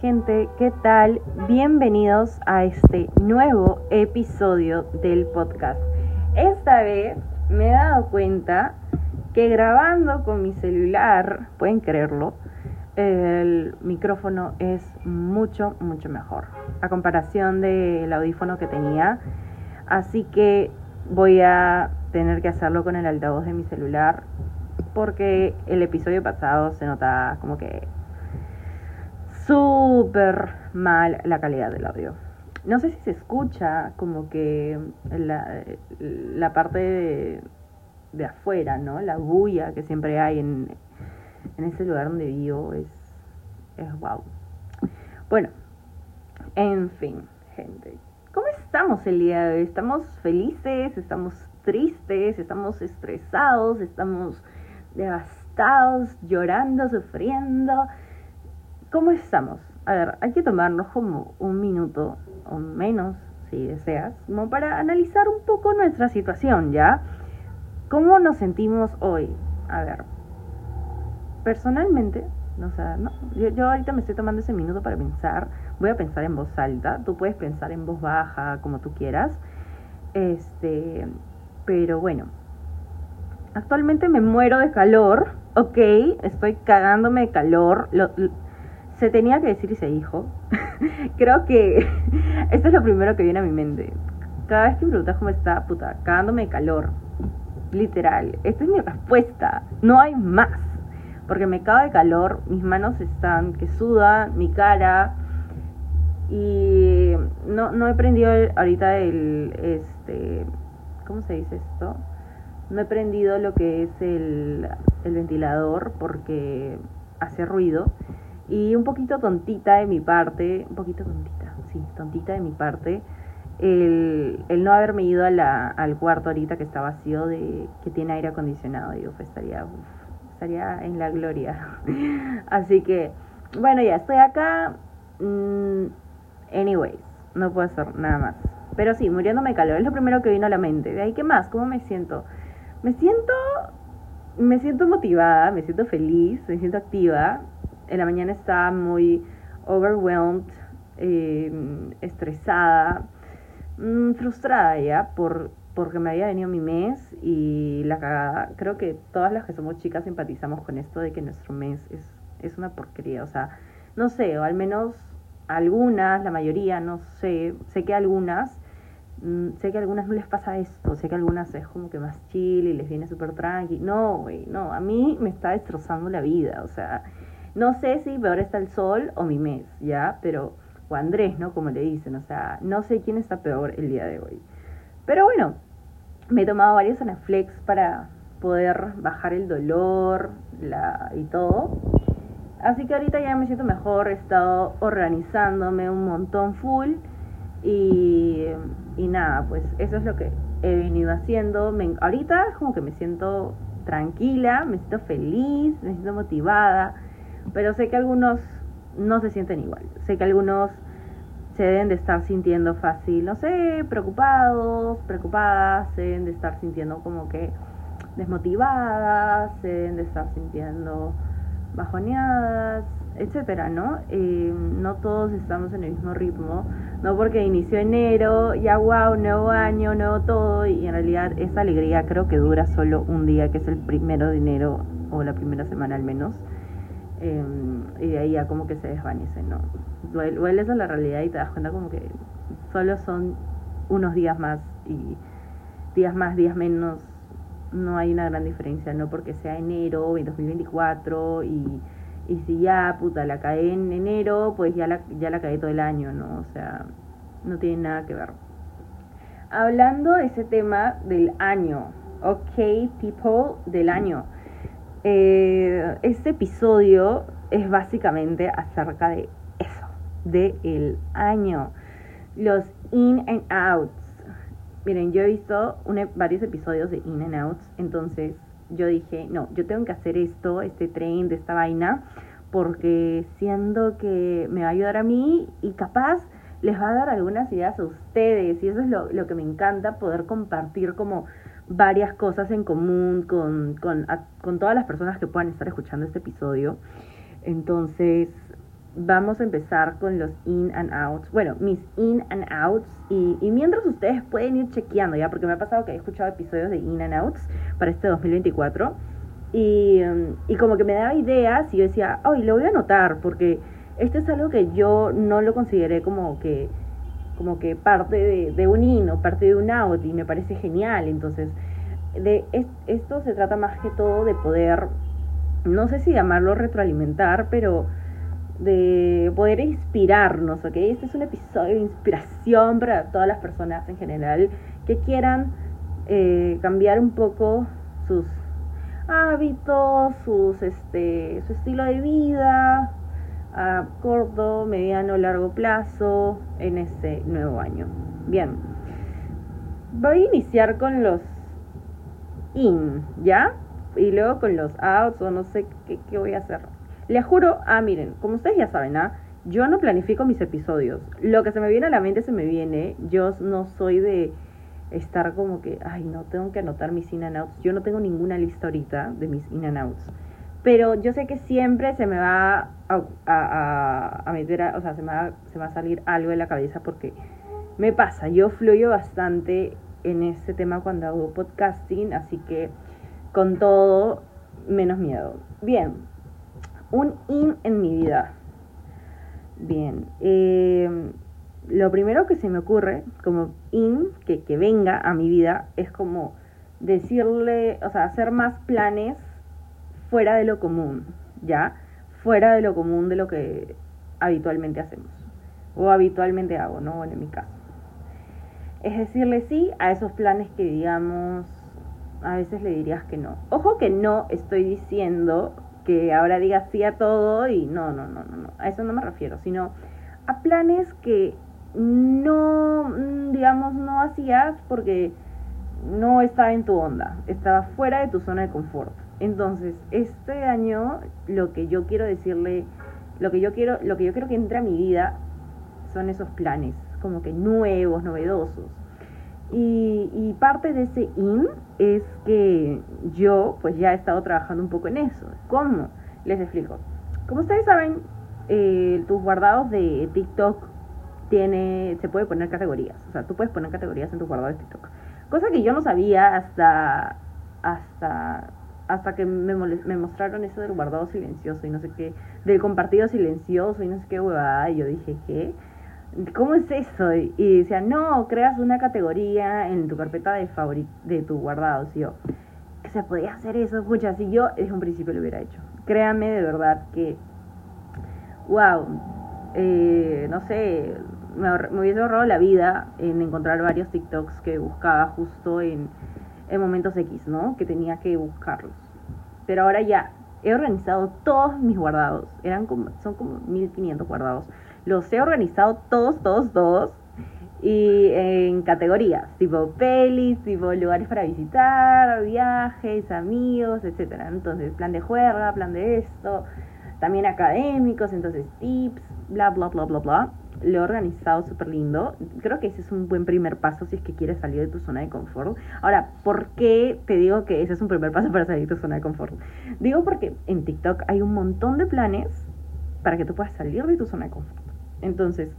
Gente, ¿qué tal? Bienvenidos a este nuevo episodio del podcast. Esta vez me he dado cuenta que grabando con mi celular, pueden creerlo, el micrófono es mucho, mucho mejor a comparación del audífono que tenía. Así que voy a tener que hacerlo con el altavoz de mi celular porque el episodio pasado se nota como que súper mal la calidad del audio. No sé si se escucha como que la, parte de, de, afuera, ¿no? La bulla que siempre hay en, en ese lugar donde vivo es, es wow. Bueno, en fin, gente. ¿Cómo estamos el día de hoy? ¿Estamos felices? ¿Estamos tristes? ¿Estamos estresados? ¿Estamos devastados? ¿Llorando? ¿Sufriendo? ¿Cómo estamos? A ver, hay que tomarnos como un minuto o menos, si deseas, como para analizar un poco nuestra situación, ¿ya? ¿Cómo nos sentimos hoy? A ver, personalmente, no sé, no, yo, yo, ahorita me estoy tomando ese minuto para pensar, voy a pensar en voz alta, tú puedes pensar en voz baja, como tú quieras, este, pero bueno, actualmente me muero de calor, ok, estoy cagándome de calor, lo, se tenía que decir y se dijo. Creo que esto es lo primero que viene a mi mente. Cada vez que me preguntas cómo está, puta, cagándome de calor. Literal. Esta es mi respuesta. No hay más. Porque me cago de calor, mis manos están que sudan, mi cara. Y no, no he prendido ahorita el. Este, ¿Cómo se dice esto? No he prendido lo que es el, el ventilador porque hace ruido y un poquito tontita de mi parte, un poquito tontita, sí, tontita de mi parte, el, el no haberme ido a al cuarto ahorita que está vacío, de que tiene aire acondicionado, digo, pues estaría, estaría en la gloria. Así que, bueno, ya estoy acá. Mm, anyways, no puedo hacer nada más. Pero sí, muriéndome de calor, es lo primero que vino a la mente. De ahí, ¿qué más? ¿Cómo me siento? Me siento, me siento motivada, me siento feliz, me siento activa en la mañana estaba muy overwhelmed, eh, estresada, mmm, frustrada ya por porque me había venido mi mes y la cagada. Creo que todas las que somos chicas empatizamos con esto de que nuestro mes es, es una porquería. O sea, no sé, o al menos algunas, la mayoría, no sé, sé que algunas, mmm, sé que a algunas no les pasa esto, sé que a algunas es como que más chill y les viene súper tranqui. No, güey, no, a mí me está destrozando la vida, o sea, no sé si peor está el sol o mi mes, ¿ya? Pero, o Andrés, ¿no? Como le dicen, o sea, no sé quién está peor el día de hoy. Pero bueno, me he tomado varios Anaflex para poder bajar el dolor la, y todo. Así que ahorita ya me siento mejor, he estado organizándome un montón full y, y nada, pues eso es lo que he venido haciendo. Me, ahorita como que me siento tranquila, me siento feliz, me siento motivada pero sé que algunos no se sienten igual. Sé que algunos se deben de estar sintiendo fácil, no sé, preocupados, preocupadas, se deben de estar sintiendo como que desmotivadas, se deben de estar sintiendo bajoneadas, etcétera, ¿no? Eh, no todos estamos en el mismo ritmo, no porque inició enero, ya wow, nuevo año, nuevo todo, y en realidad esa alegría creo que dura solo un día, que es el primero de enero, o la primera semana al menos. Eh, y de ahí ya como que se desvanece, ¿no? Vuelves a la realidad y te das cuenta como que solo son unos días más y días más, días menos, no hay una gran diferencia, no porque sea enero en 2024 y, y si ya, puta, la cae en enero, pues ya la, ya la cae todo el año, ¿no? O sea, no tiene nada que ver. Hablando de ese tema del año, ok, people, del año eh, este episodio es básicamente acerca de eso, de el año, los in and outs. Miren, yo he visto varios episodios de in and outs, entonces yo dije, no, yo tengo que hacer esto, este tren de esta vaina, porque siento que me va a ayudar a mí y capaz les va a dar algunas ideas a ustedes y eso es lo que me encanta, poder compartir como varias cosas en común con, con, con todas las personas que puedan estar escuchando este episodio. Entonces, vamos a empezar con los in and outs. Bueno, mis in and outs. Y, y, mientras ustedes pueden ir chequeando, ¿ya? Porque me ha pasado que he escuchado episodios de in and outs para este 2024. Y, y como que me daba ideas y yo decía, ay, lo voy a anotar porque esto es algo que yo no lo consideré como que como que parte de, un in o parte de un out y me parece genial. Entonces, de esto se trata más que todo de poder, no sé si llamarlo retroalimentar, pero de poder inspirarnos, ¿ok? Este es un episodio de inspiración para todas las personas en general que quieran eh, cambiar un poco sus hábitos, sus, este, su estilo de vida a corto, mediano, largo plazo en este nuevo año. Bien, voy a iniciar con los in, ¿ya? Y luego con los outs o no sé qué, qué voy a hacer. Les juro, ah, miren, como ustedes ya saben, ¿ah? Yo no planifico mis episodios. Lo que se me viene a la mente se me viene. Yo no soy de estar como que, ay, no, tengo que anotar mis in and outs. Yo no tengo ninguna lista ahorita de mis in and outs. Pero yo sé que siempre se me va a, a, a meter, o sea, se me, va, se me va a salir algo de la cabeza porque me pasa. Yo fluyo bastante en este tema cuando hago podcasting, así que con todo, menos miedo. Bien, un in en mi vida. Bien, eh, lo primero que se me ocurre como in, que, que venga a mi vida, es como decirle, o sea, hacer más planes fuera de lo común, ¿ya? Fuera de lo común de lo que habitualmente hacemos. O habitualmente hago, ¿no? Bueno, en mi caso. Es decirle sí a esos planes que digamos, a veces le dirías que no. Ojo que no estoy diciendo que ahora digas sí a todo y no, no, no, no, no, a eso no me refiero, sino a planes que no, mm, digamos, no hacías porque no estaba en tu onda, estaba fuera de tu zona de confort. Entonces, este año lo que yo quiero decirle, lo que yo quiero, lo que yo quiero que entre a mi vida son esos planes, como que nuevos, novedosos. Y, parte de ese in es que yo pues ya he estado trabajando un poco en eso. ¿Cómo? Les explico. Como ustedes saben, eh, tus guardados de TikTok tiene, se puede poner categorías. O sea, tú puedes poner categorías en tus guardados de TikTok. Cosa que yo no sabía hasta, hasta, hasta que me, me mostraron eso del guardado silencioso y no sé qué, del compartido silencioso y no sé qué huevada. Y yo dije, ¿qué? ¿cómo es eso? Y decía, no, creas una categoría en tu carpeta de de tu guardado. Y yo, se podía hacer eso, escucha, si yo desde un principio lo hubiera hecho. Créanme de verdad que, wow, eh, no sé, me, hubiese ahorrado la vida en encontrar varios TikToks que buscaba justo en, en momentos X, ¿no? Que tenía que buscarlos. Pero ahora ya, he organizado todos mis guardados. Eran como, son como 1500 guardados los he organizado todos, todos, todos. Y en categorías, tipo pelis, tipo lugares para visitar, viajes, amigos, etcétera. Entonces, plan de juerga, plan de esto, también académicos, entonces tips, bla, bla, bla, bla, bla. Lo he organizado súper lindo. Creo que ese es un buen primer paso si es que quieres salir de tu zona de confort. Ahora, ¿por qué te digo que ese es un primer paso para salir de tu zona de confort? Digo porque en TikTok hay un montón de planes para que tú puedas salir de tu zona de confort. Entonces,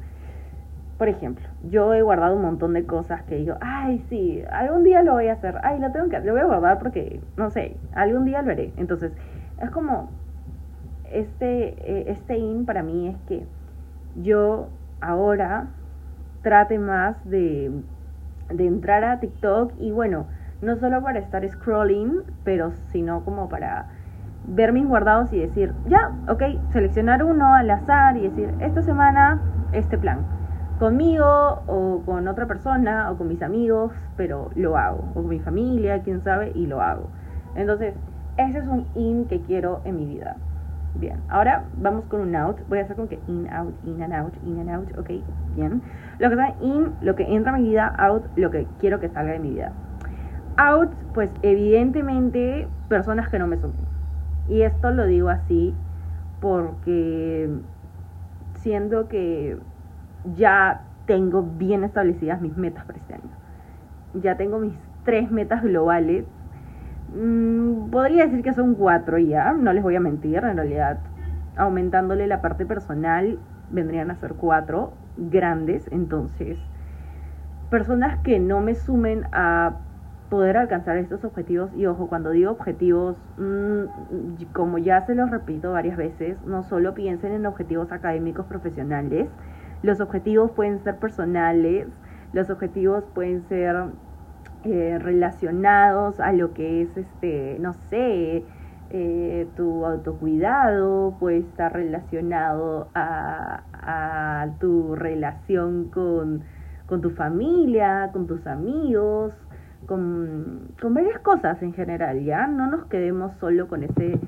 por ejemplo, yo he guardado un montón de cosas que digo, ay, sí, algún día lo voy a hacer, ay, lo tengo que, lo voy a guardar porque, no sé, algún día lo haré. Entonces, es como, este, eh, este in para mí es que yo ahora trate más de, entrar a TikTok y bueno, no solo para estar scrolling, pero sino como para ver mis guardados y decir, ya, ok, seleccionar uno al azar y decir, esta semana, este plan. Conmigo o con otra persona o con mis amigos, pero lo hago. O con mi familia, quién sabe, y lo hago. Entonces, ese es un in que quiero en mi vida. Bien, ahora vamos con un out. Voy a hacer como que in, out, in and out, in and out, ok, bien. Lo que está in, lo que entra en mi vida, out, lo que quiero que salga de mi vida. Out, pues evidentemente personas que no me son y esto lo digo así porque siendo que ya tengo bien establecidas mis metas para este año. Ya tengo mis tres metas globales. Mm, podría decir que son cuatro ya, no les voy a mentir, en realidad aumentándole la parte personal, vendrían a ser cuatro grandes. Entonces, personas que no me sumen a poder alcanzar estos objetivos, y ojo, cuando digo objetivos, mm, como ya se los repito varias veces, no solo piensen en objetivos académicos profesionales, los objetivos pueden ser personales, los objetivos pueden ser eh, relacionados a lo que es, este, no sé, eh, tu autocuidado, puede estar relacionado a, tu relación con, con tu familia, con tus amigos, con, con varias cosas en general, ¿ya? No nos quedemos solo con ese,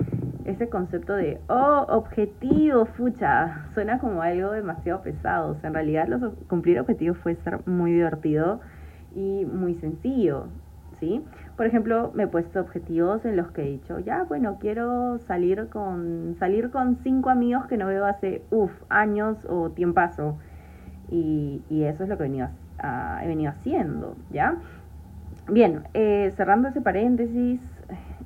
ese concepto de, oh, objetivo, fucha, suena como algo demasiado pesado. O sea, en realidad los, cumplir objetivos puede ser muy divertido y muy sencillo, ¿sí? Por ejemplo, me he puesto objetivos en los que he dicho, ya, bueno, quiero salir con, salir con cinco amigos que no veo hace, uff, años o tiempazo. Y, y eso es lo que he venido, haciendo, ¿ya? Bien, eh, cerrando ese paréntesis,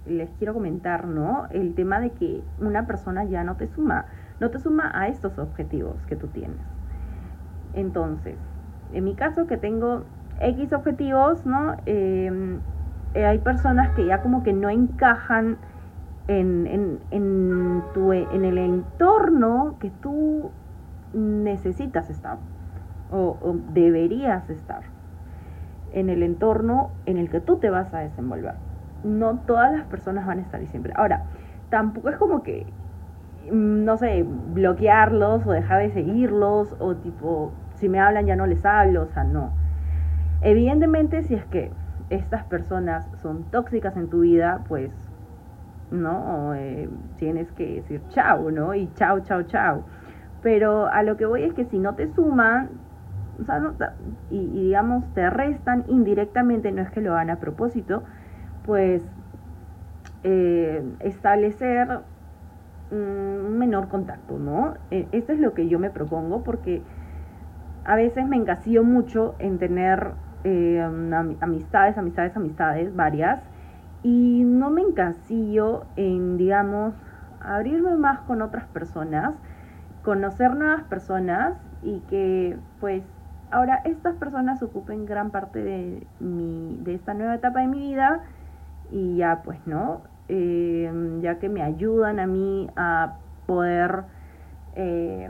les quiero comentar, ¿no? El tema de que una persona ya no te suma, no te suma a estos objetivos que tú tienes. Entonces, en mi caso que tengo X objetivos, ¿no? Em, eh, hay personas que ya como que no encajan en, en, en, tu, en el entorno que tú necesitas estar o deberías estar en el entorno en el que tú te vas a desenvolver. No todas las personas van a estar ahí siempre. Ahora, tampoco es como que, no sé, bloquearlos o dejar de seguirlos o tipo, si me hablan ya no les hablo, o sea, no. Evidentemente, si es que estas personas son tóxicas en tu vida, pues, ¿no? Eh, tienes que decir chao, ¿no? Y chao, chao, chao. Pero a lo que voy es que si no te suman, o sea, y, digamos te restan indirectamente, no es que lo hagan a propósito, pues eh, establecer un menor contacto, ¿no? E, esto es lo que yo me propongo porque a veces me encasillo mucho en tener eh, amistades, amistades, amistades, varias, y no me encasillo en, digamos, abrirme más con otras personas, conocer nuevas personas y que pues Ahora, estas personas ocupen gran parte de, mi, de esta nueva etapa de mi vida y ya pues, ¿no? Eh, ya que me ayudan a mí a poder, eh,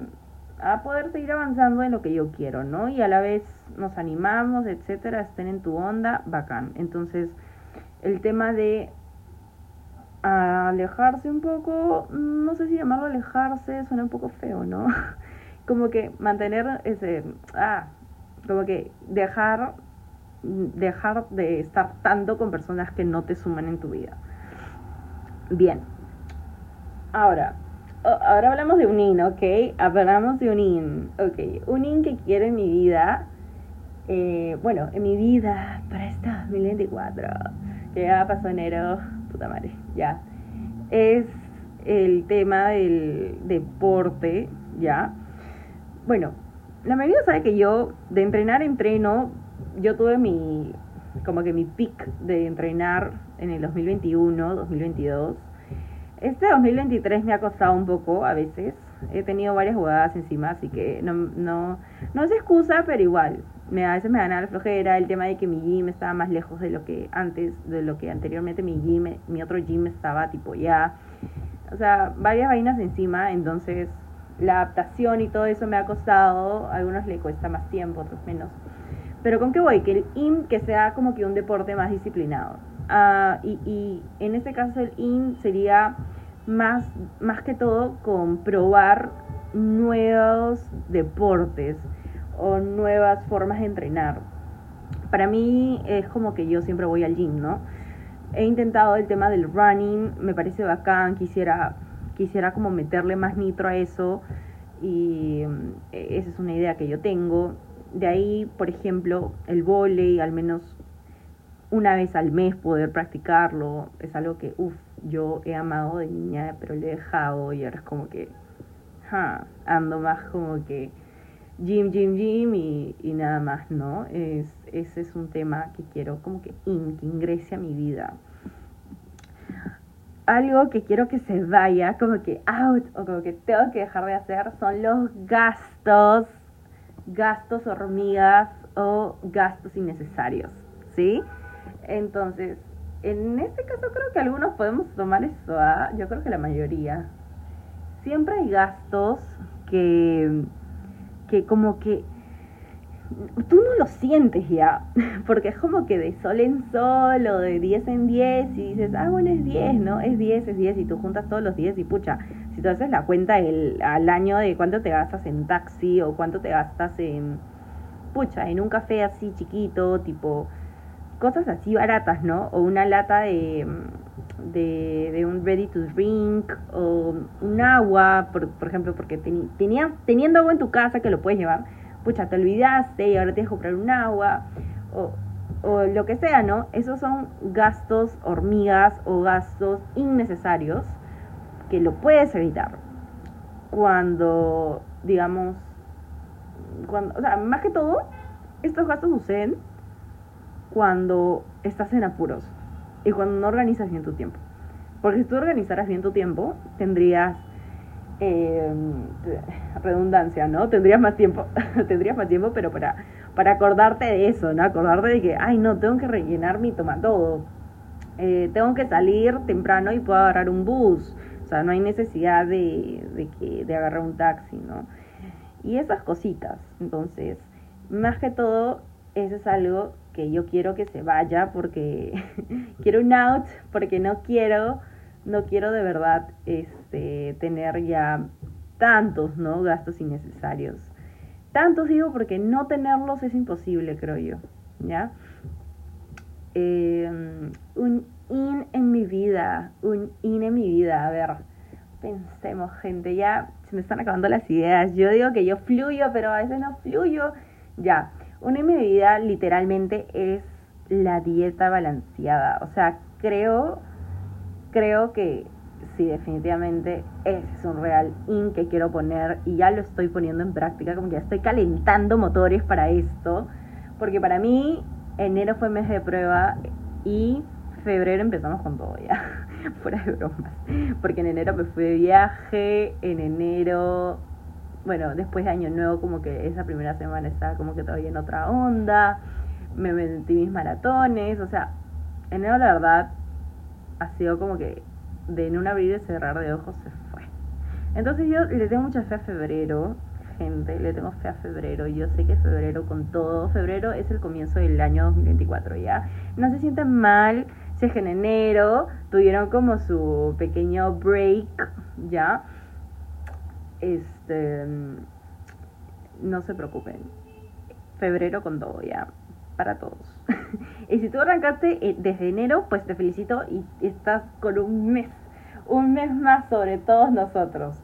a poder seguir avanzando en lo que yo quiero, ¿no? Y a la vez nos animamos, etcétera, estén en tu onda, bacán. Entonces, el tema de alejarse un poco, no sé si llamarlo alejarse, suena un poco feo, ¿no? Como que mantener ese, ah, como que dejar, dejar de estar tanto con personas que no te suman en tu vida. Bien. Ahora, ahora hablamos de un in, ¿ok? Hablamos de un in. Ok, un in que quiero en mi vida. Eh, bueno, en mi vida para este 2024, que ya pasó enero, puta madre, ya. Es el tema del deporte, ¿ya? Bueno, la mayoría sabe que yo de entrenar entreno, yo tuve mi, como que mi pick de entrenar en el 2021, 2022. Este 2023 me ha costado un poco a veces. He tenido varias jugadas encima, así que no, no, no es excusa, pero igual. Me, a veces me gana la flojera el tema de que mi gym estaba más lejos de lo que antes, de lo que anteriormente mi gym, mi otro gym estaba tipo ya. O sea, varias vainas encima, entonces la adaptación y todo eso me ha costado, a algunos le cuesta más tiempo, otros menos. Pero con qué voy, que el IN que sea como que un deporte más disciplinado. Ah, y, y, en este caso el IN sería más, más que todo con probar nuevos deportes o nuevas formas de entrenar. Para mí es como que yo siempre voy al gym, ¿no? He intentado el tema del running, me parece bacán, quisiera quisiera como meterle más nitro a eso y mm, esa es una idea que yo tengo. De ahí, por ejemplo, el volei, al menos una vez al mes poder practicarlo, es algo que, uff, yo he amado de niña, pero le he dejado y ahora es como que, ando más como que gym, gym, gym y, y nada más, ¿no? Es, ese es un tema que quiero como que, in, que ingrese a mi vida. algo que quiero que se vaya, como que out, o como que tengo que dejar de hacer, son los gastos, gastos hormigas o gastos innecesarios, ¿sí? Entonces, en este caso creo que algunos podemos tomar eso, ¿ah? yo creo que la mayoría. Siempre hay gastos que, que como que tú no lo sientes ya, porque es como que de sol en sol o de 10 en 10 y dices, ah, bueno, es 10, ¿no? Es 10, es 10 y tú juntas todos los 10 y pucha, si tú haces la cuenta el, al año de cuánto te gastas en taxi o cuánto te gastas en, pucha, en un café así chiquito, tipo, cosas así baratas, ¿no? O una lata de, de, un ready to drink o un agua, por, por ejemplo, porque tenía, teniendo agua en tu casa que lo puedes llevar pucha, te olvidaste y ahora tienes que comprar un agua, o, o lo que sea, ¿no? Esos son gastos hormigas o gastos innecesarios que lo puedes evitar cuando, digamos, cuando, o sea, más que todo, estos gastos suceden cuando estás en apuros y cuando no organizas bien tu tiempo. Porque si tú organizaras bien tu tiempo, tendrías eh, redundancia, ¿no? Tendrías más tiempo, tendrías más tiempo, pero para, para acordarte de eso, ¿no? Acordarte de que, ay, no, tengo que rellenar mi toma todo. Eh, tengo que salir temprano y puedo agarrar un bus. O sea, no hay necesidad de, de, que, de agarrar un taxi, ¿no? Y esas cositas. Entonces, más que todo, eso es algo que yo quiero que se vaya porque quiero un out, porque no quiero no quiero de verdad este, tener ya tantos ¿no? gastos innecesarios. Tantos digo porque no tenerlos es imposible, creo yo. ¿Ya? Em, un in en mi vida, un in en mi vida. A ver, pensemos, gente, ya se me están acabando las ideas. Yo digo que yo fluyo, pero a veces no fluyo. Ya, un in en mi vida literalmente es la dieta balanceada. O sea, creo creo que sí, definitivamente ese es un real in que quiero poner y ya lo estoy poniendo en práctica, como que ya estoy calentando motores para esto, porque para mí enero fue mes de prueba y febrero empezamos con todo ya, fuera de bromas, porque en enero me fui de viaje, en enero, bueno, después de año nuevo como que esa primera semana estaba como que todavía en otra onda, me metí mis maratones, o sea, enero la verdad ha sido como que de en un abrir y cerrar de ojos se fue. Entonces yo le tengo mucha fe a febrero, gente, le tengo fe a febrero. Yo sé que febrero con todo, febrero es el comienzo del año 2024, ¿ya? No se sientan mal si es que en enero tuvieron como su pequeño break, ¿ya? Este, no se preocupen. Febrero con todo, ¿ya? Para todos. y si tú arrancaste eh, desde enero, pues te felicito y estás con un mes, un mes más sobre todos nosotros.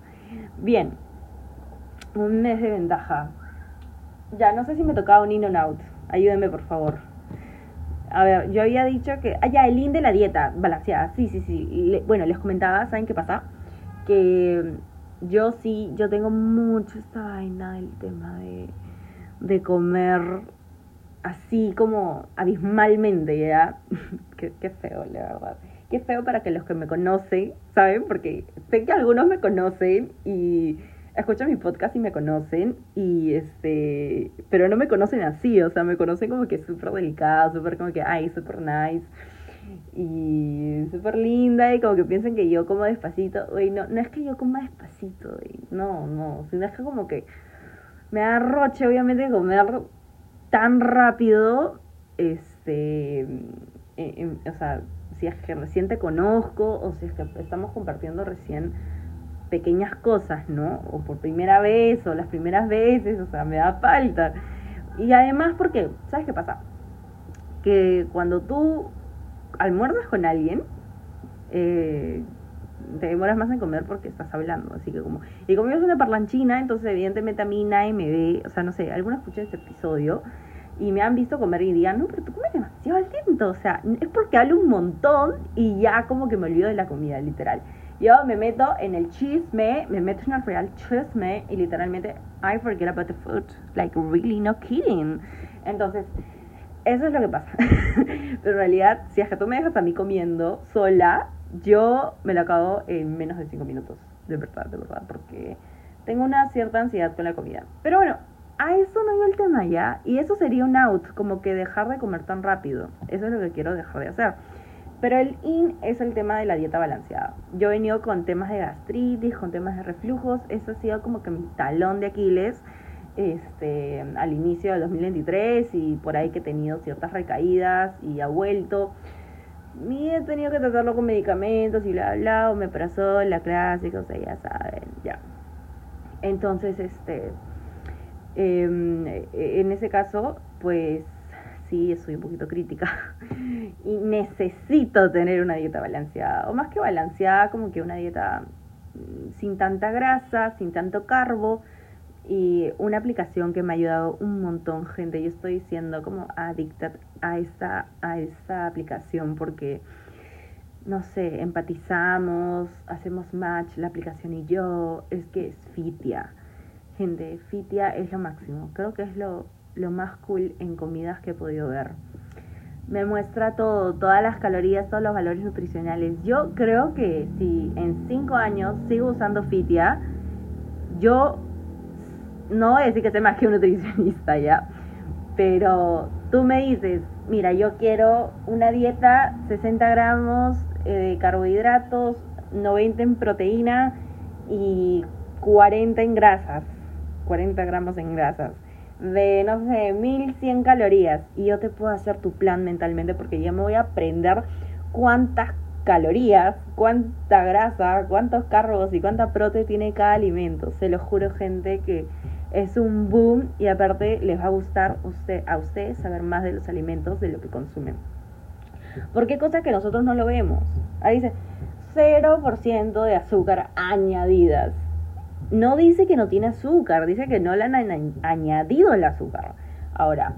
Bien, un mes de ventaja. Ya, no sé si me tocaba un in and out. Ayúdenme, por favor. A ver, yo había dicho que. Ah, ya, el in de la dieta balanceada. Sí, sí, sí. bueno, les comentaba, ¿saben qué pasa? Que yo sí, yo tengo mucho esta vaina del tema de, de comer así como abismalmente, ¿ya? qué, qué feo, la verdad. Qué feo para que los que me conocen, ¿saben? Porque sé que algunos me conocen y escuchan mi podcast y me conocen y este, pero no me conocen así, o sea, me conocen como que súper delicada, súper como que, ay, súper nice y súper linda y como que piensan que yo como despacito, oye, no, no es que yo coma despacito, no, no, sino es que como que me da roche obviamente comer tan rápido, este, o sea, si es que recién te conozco o si es que estamos compartiendo recién pequeñas cosas, ¿no? O por primera vez o las primeras veces, o sea, me da falta. Y además porque, ¿sabes qué pasa? Que cuando tú almuerzas con alguien, eh, te demoras más en comer porque estás hablando, así que como... Y como yo soy una parlanchina, entonces evidentemente a mí nadie me ve, o sea, no sé, algunos escuchan este episodio y me han visto comer y digan, no, pero tú comes demasiado lento, o sea, es porque hablo un montón y ya como que me olvido de la comida, literal. Yo me meto en el chisme, me meto en el real chisme y literalmente I forget about the food, like really no kidding. Entonces, eso es lo que pasa. Pero en realidad, si es que tú me dejas a mí comiendo sola, yo me lo acabo en menos de 5 minutos, de verdad, de verdad, porque tengo una cierta ansiedad con la comida. Pero bueno, a eso no iba el tema ya, y eso sería un out, como que dejar de comer tan rápido. Eso es lo que quiero dejar de hacer. Pero el in es el tema de la dieta balanceada. Yo he venido con temas de gastritis, con temas de reflujos, eso ha sido como que mi talón de Aquiles este, al inicio del 2023 y por ahí que he tenido ciertas recaídas y ha vuelto. Y he tenido que tratarlo con medicamentos y bla, bla, o la clásica, o sea, ya saben, ya. Entonces, este, em, en ese caso, pues sí, soy un poquito crítica y necesito tener una dieta balanceada, o más que balanceada, como que una dieta mm, sin tanta grasa, sin tanto carbo, y una aplicación que me ha ayudado un montón, gente. Yo estoy siendo como adicta a esta, a esta aplicación porque, no sé, empatizamos, hacemos match, la aplicación y yo. Es que es Fitia. Gente, Fitia es lo máximo. Creo que es lo, lo más cool en comidas que he podido ver. Me muestra todo, todas las calorías, todos los valores nutricionales. Yo creo que si en cinco años sigo usando Fitia, yo no voy a decir que sea más que un nutricionista ya, pero tú me dices, mira, yo quiero una dieta 60 gramos eh, de carbohidratos, 90 en proteína y 40 en grasas, 40 gramos en grasas, de, no sé, 1100 calorías, y yo te puedo hacer tu plan mentalmente porque ya me voy a aprender cuántas calorías, cuánta grasa, cuántos carbos y cuánta prote tiene cada alimento. Se lo juro, gente, que es un boom y aparte les va a gustar a ustedes saber más de los alimentos, de lo que consumen. Porque cosa que nosotros no lo vemos. Ahí dice 0% de azúcar añadidas. No dice que no tiene azúcar, dice que no le han añadido el azúcar. Ahora,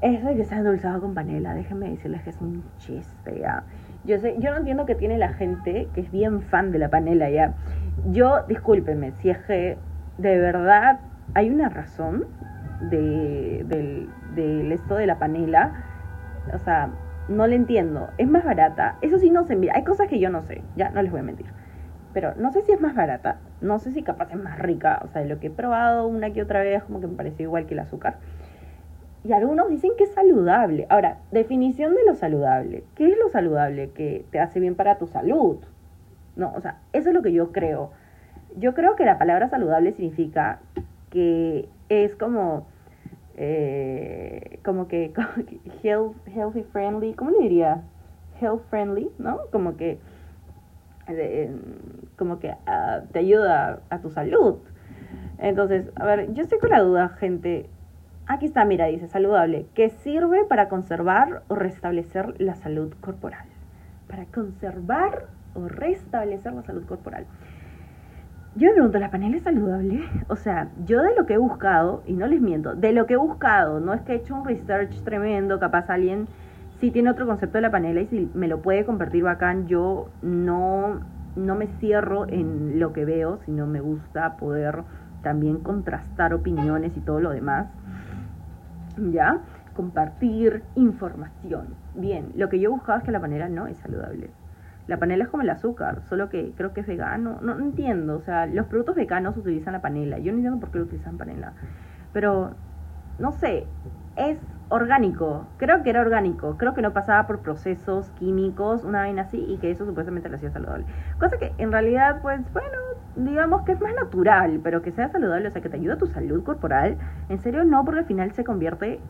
eso de que está endulzado con panela, déjenme decirles que es un chiste ya. Yo sé, yo no entiendo que tiene la gente que es bien fan de la panela ya. Yo, discúlpenme, si es que de verdad hay una razón de, del, esto de la panela. O sea, no le entiendo. Es más barata. Eso sí no se envía. Hay cosas que yo no sé. Ya, no les voy a mentir. Pero no sé si es más barata. No sé si capaz es más rica. O sea, lo que he probado una que otra vez como que me pareció igual que el azúcar. Y algunos dicen que es saludable. Ahora, definición de lo saludable. ¿Qué es lo saludable? Que te hace bien para tu salud. No, o sea, eso es lo que yo creo. Yo creo que la palabra saludable significa que es como, eh, como que, health, healthy friendly, ¿cómo le diría? Health friendly, ¿no? Como que, eh, como que ah, te ayuda a tu salud. Entonces, a ver, yo estoy con la duda, gente. Aquí está, mira, dice saludable, que sirve para conservar o restablecer la salud corporal. Para conservar o restablecer la salud corporal. Yo me pregunto, ¿la panela es saludable? O sea, yo de lo que he buscado, y no les miento, de lo que he buscado, no es que he hecho un research tremendo, capaz alguien sí tiene otro concepto de la panela y si me lo puede compartir bacán, yo no, no me cierro en lo que veo, sino me gusta poder también contrastar opiniones y todo lo demás. ¿Ya? Compartir información. Bien, lo que yo he buscado es que la panela no es saludable. La panela es como el azúcar, solo que creo que es vegano. No, entiendo, o sea, los productos veganos utilizan la panela. Yo no entiendo por qué lo utilizan panela. Pero, no sé, es orgánico. Creo que era orgánico. Creo que no pasaba por procesos químicos, una vaina así, y que eso supuestamente lo hacía saludable. Cosa que en realidad, pues, bueno, digamos que es más natural, pero que sea saludable, o sea, que te ayuda a tu salud corporal. En serio, no, porque al final se convierte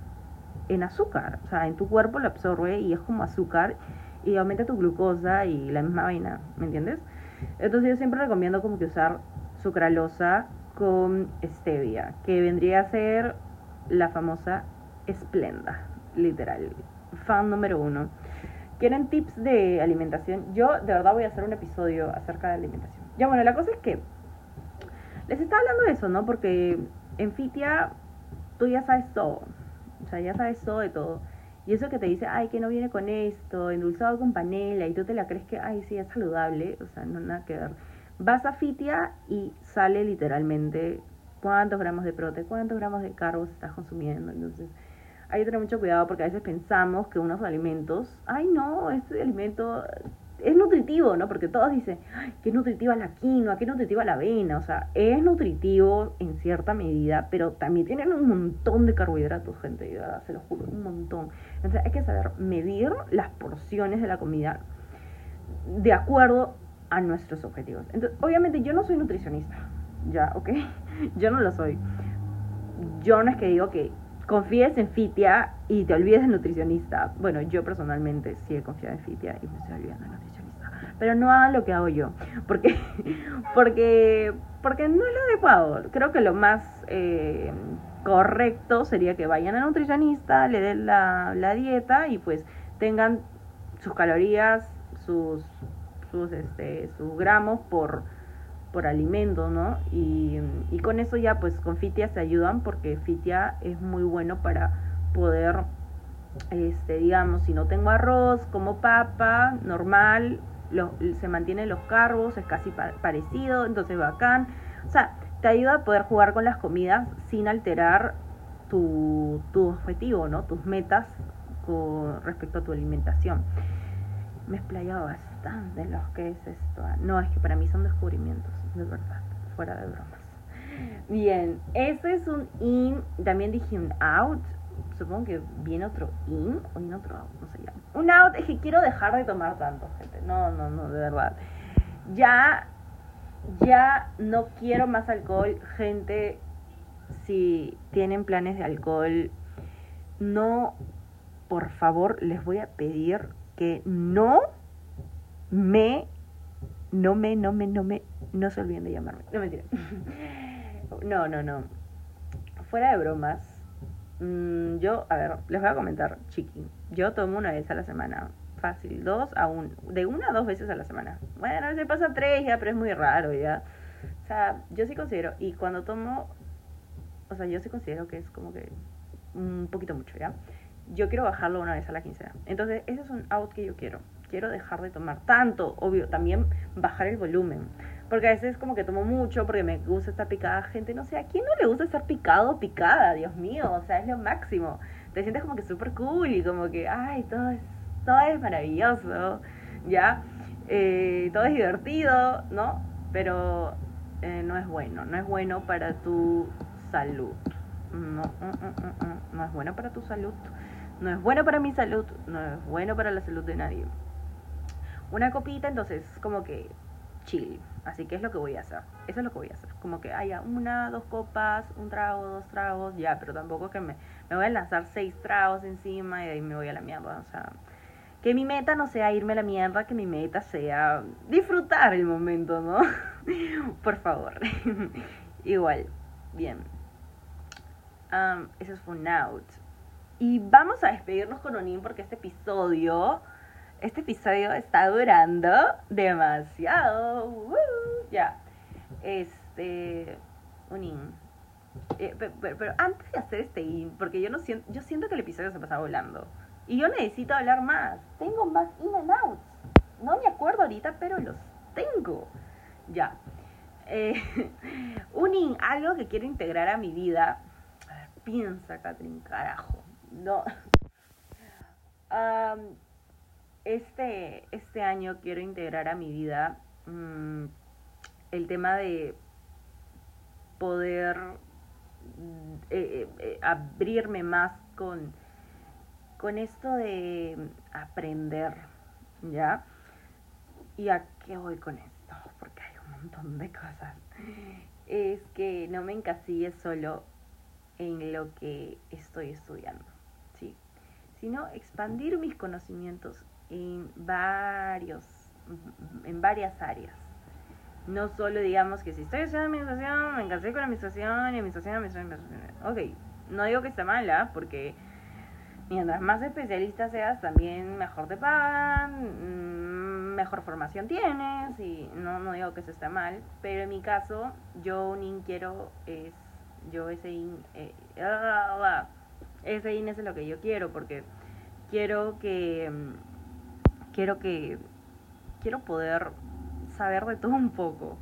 en azúcar. O sea, en tu cuerpo lo absorbe y es como azúcar y aumenta tu glucosa y la misma vaina, ¿me entiendes? Entonces yo siempre recomiendo como que usar sucralosa con stevia, que vendría a ser la famosa esplenda, literal, fan número uno. ¿Quieren tips de alimentación? Yo de verdad voy a hacer un episodio acerca de alimentación. Ya bueno, la cosa es que les estaba hablando de eso, ¿no? Porque en Fitia tú ya sabes todo, o sea, ya sabes todo de todo. Y eso que te dice, ay, que no viene con esto, endulzado con panela, y tú te la crees que, ay, sí, es saludable, o sea, no nada que ver. Vas a Fitia y sale literalmente cuántos gramos de prote, cuántos gramos de carbos estás consumiendo. Entonces, hay que tener mucho cuidado porque a veces pensamos que unos alimentos, ay, no, este alimento es nutritivo, ¿no? Porque todos dicen, qué nutritiva la quinoa, qué nutritiva la avena. O sea, es nutritivo en cierta medida, pero también tienen un montón de carbohidratos, gente, se lo juro, un montón. Entonces hay que saber medir las porciones de la comida de acuerdo a nuestros objetivos. Entonces, obviamente yo no soy nutricionista, ya, ¿ok? Yo no lo soy. Yo no es que digo que confíes en Fitia y te olvides del nutricionista. Bueno, yo personalmente sí he confiado en Fitia y me estoy olvidando del nutricionista. Pero no hagan lo que hago yo. Porque, porque, porque no es lo adecuado. Creo que lo más eh, correcto sería que vayan al nutricionista, le den la, la dieta y pues tengan sus calorías, sus, sus, este, sus gramos por por alimento, ¿no? Y, con eso ya pues con Fitia se ayudan porque Fitia es muy bueno para poder, este, digamos, si no tengo arroz, como papa, normal, se mantienen los carbos, es casi parecido, entonces bacán. O sea, te ayuda a poder jugar con las comidas sin alterar tu, tu objetivo, ¿no? Tus metas con respecto a tu alimentación. Me he explayado bastante en lo que es esto. No, es que para mí son descubrimientos de verdad, fuera de bromas. Bien, este es un in, también dije un out, supongo que viene otro in o viene otro out, no sé ya. Un out es que quiero dejar de tomar tanto, gente. No, no, no, de verdad. Ya, ya no quiero más alcohol, gente. Si tienen planes de alcohol, no, por favor, les voy a pedir que no me no me, no me, no me, no se olviden de llamarme. No mentira. No, no, no. Fuera de bromas, mm, yo, a ver, les voy a comentar, chiqui. Yo tomo una vez a la semana. Fácil, dos a un, de una a dos veces a la semana. Bueno, a veces pasa tres ya, pero es muy raro ya. O sea, yo sí considero, y cuando tomo, o sea, yo sí considero que es como que un poquito mucho, ¿ya? Yo quiero bajarlo una vez a la quincena. Entonces, ese es un out que yo quiero quiero dejar de tomar tanto, obvio, también bajar el volumen. Porque a veces como que tomo mucho porque me gusta estar picada. Gente, no sé, ¿a quién no le gusta estar picado o picada? Dios mío, o sea, es lo máximo. Te sientes como que súper cool y como que, ay, todo es, todo es maravilloso, ¿ya? Eh, todo es divertido, ¿no? Pero eh, no es bueno, no es bueno para tu salud. No, mm, mm, mm, no es bueno para tu salud. No es bueno para mi salud, no es bueno para la salud de nadie una copita, entonces como que chill. Así que es lo que voy a hacer. Eso es lo que voy a hacer. Como que haya una, dos copas, un trago, dos tragos, ya, pero tampoco que me, me voy a lanzar seis tragos encima y de ahí me voy a la mierda. O sea, que mi meta no sea irme a la mierda, que mi meta sea disfrutar el momento, ¿no? Por favor. Igual, bien. Um, eso fue un out. Y vamos a despedirnos con Onin porque este episodio este episodio está durando demasiado. ya. Este. Un in. Eh, pero, antes de hacer este in, porque yo no siento, yo siento que el episodio se pasa volando. Y yo necesito hablar más. Tengo más in and outs. No me acuerdo ahorita, pero los tengo. Ya. Eh, un in, algo que quiero integrar a mi vida. A ver, piensa, Catherine, carajo. No. Um, este, este año quiero integrar a mi vida mm, el tema de poder eh, eh, eh, abrirme más con, con esto de aprender, ¿ya? ¿Y a qué voy con esto? Porque hay un montón de cosas. Es que no me encasille solo en lo que estoy estudiando, ¿sí? Sino expandir mis conocimientos en varios, en varias áreas. No solo digamos que si estoy estudiando administración, me encansé con administración y administración, administración, administración. Ok, no digo que está mala, porque mientras más especialista seas, también mejor te pagan, mm, mejor formación tienes, y no, no digo que eso está mal, pero en mi caso, yo un IN quiero es, yo ese IN, eh, ese IN es lo que yo quiero, porque quiero que mm, quiero que quiero poder saber de todo un poco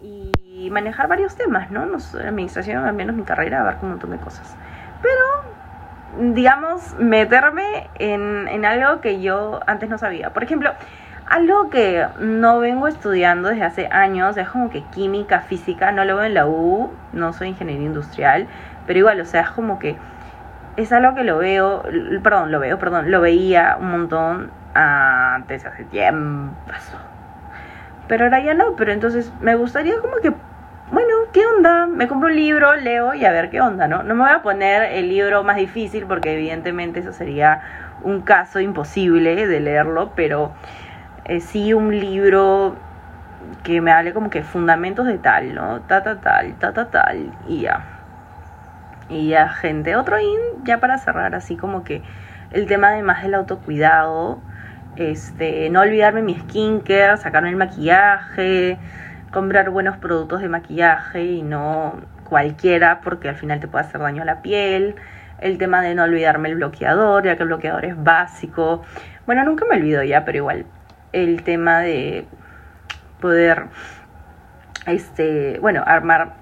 y manejar varios temas, ¿no? no administración, al menos mi carrera, abarca un montón de cosas. Pero, digamos, meterme en, en algo que yo antes no sabía. Por ejemplo, algo que no vengo estudiando desde hace años es como que química, física, no lo veo en la U, no soy ingeniería industrial, pero igual, o sea, es como que es algo que lo veo, perdón, lo veo, perdón, lo veía un montón antes, hace tiempo. Pero ahora ya no, pero entonces me gustaría como que, bueno, ¿qué onda? Me compro un libro, leo y a ver qué onda, ¿no? No me voy a poner el libro más difícil porque evidentemente eso sería un caso imposible de leerlo, pero eh, sí un libro que me hable como que fundamentos de tal, ¿no? Ta, ta, tal, ta, ta, tal, y ya. Y ya, gente. Otro in, ya para cerrar, así como que el tema además del autocuidado, este, no olvidarme mi skincare, sacarme el maquillaje, comprar buenos productos de maquillaje y no cualquiera porque al final te puede hacer daño a la piel. El tema de no olvidarme el bloqueador, ya que el bloqueador es básico. Bueno, nunca me olvido ya, pero igual el tema de poder, este, bueno, armar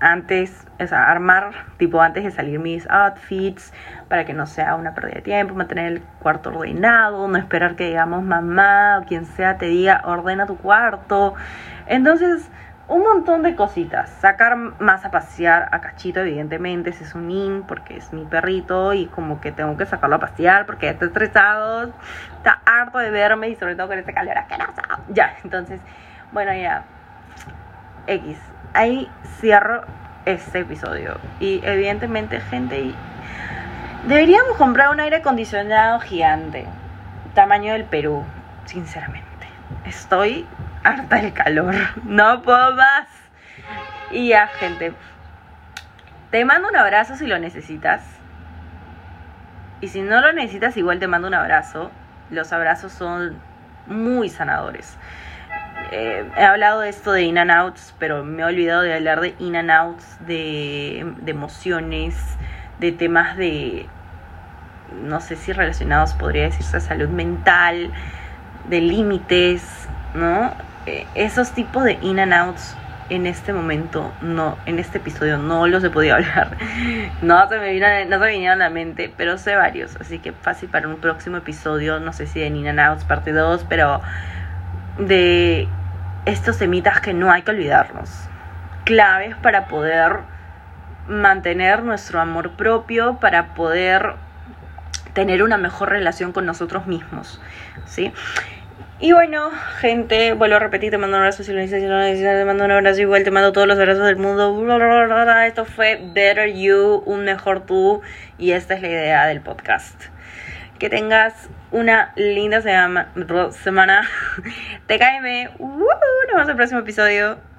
antes, o sea, armar tipo antes de salir mis outfits para que no sea una pérdida de tiempo, mantener el cuarto ordenado, no esperar que digamos mamá o quien sea te diga ordena tu cuarto. Entonces, un montón de cositas. Sacar más a pasear a Cachito, evidentemente, ese es un in porque es mi perrito y como que tengo que sacarlo a pasear porque está estresado, está harto de verme y sobre todo con este calor asqueroso. Ya, entonces, bueno, ya. X. Ahí cierro este episodio. Y evidentemente, gente, deberíamos comprar un aire acondicionado gigante. Tamaño del Perú, sinceramente. Estoy harta el calor. No puedo más. Y ya, gente. Te mando un abrazo si lo necesitas. Y si no lo necesitas, igual te mando un abrazo. Los abrazos son muy sanadores. He hablado de esto de in and outs, pero me he olvidado de hablar de in and outs, de, emociones, de temas de, no sé si relacionados, podría decirse, a salud mental, de límites, ¿no? Eh, esos tipos de in and outs en este momento, no, en este episodio no los he podido hablar. No se me vino, no se vinieron a la mente, pero sé varios, así que fácil para un próximo episodio, no sé si de and outs parte 2, pero de estos semitas que no hay que olvidarnos. Claves para poder mantener nuestro amor propio, para poder tener una mejor relación con nosotros mismos, ¿sí? Y bueno, gente, vuelvo a repetir, te mando un abrazo si lo necesitas, si no necesitas, te mando un abrazo igual, te mando todos los abrazos del mundo. Esto fue Better You, un mejor tú, y esta es la idea del podcast. Que tengas una linda semana. semana. TKM. Uh, nos vemos en el próximo episodio.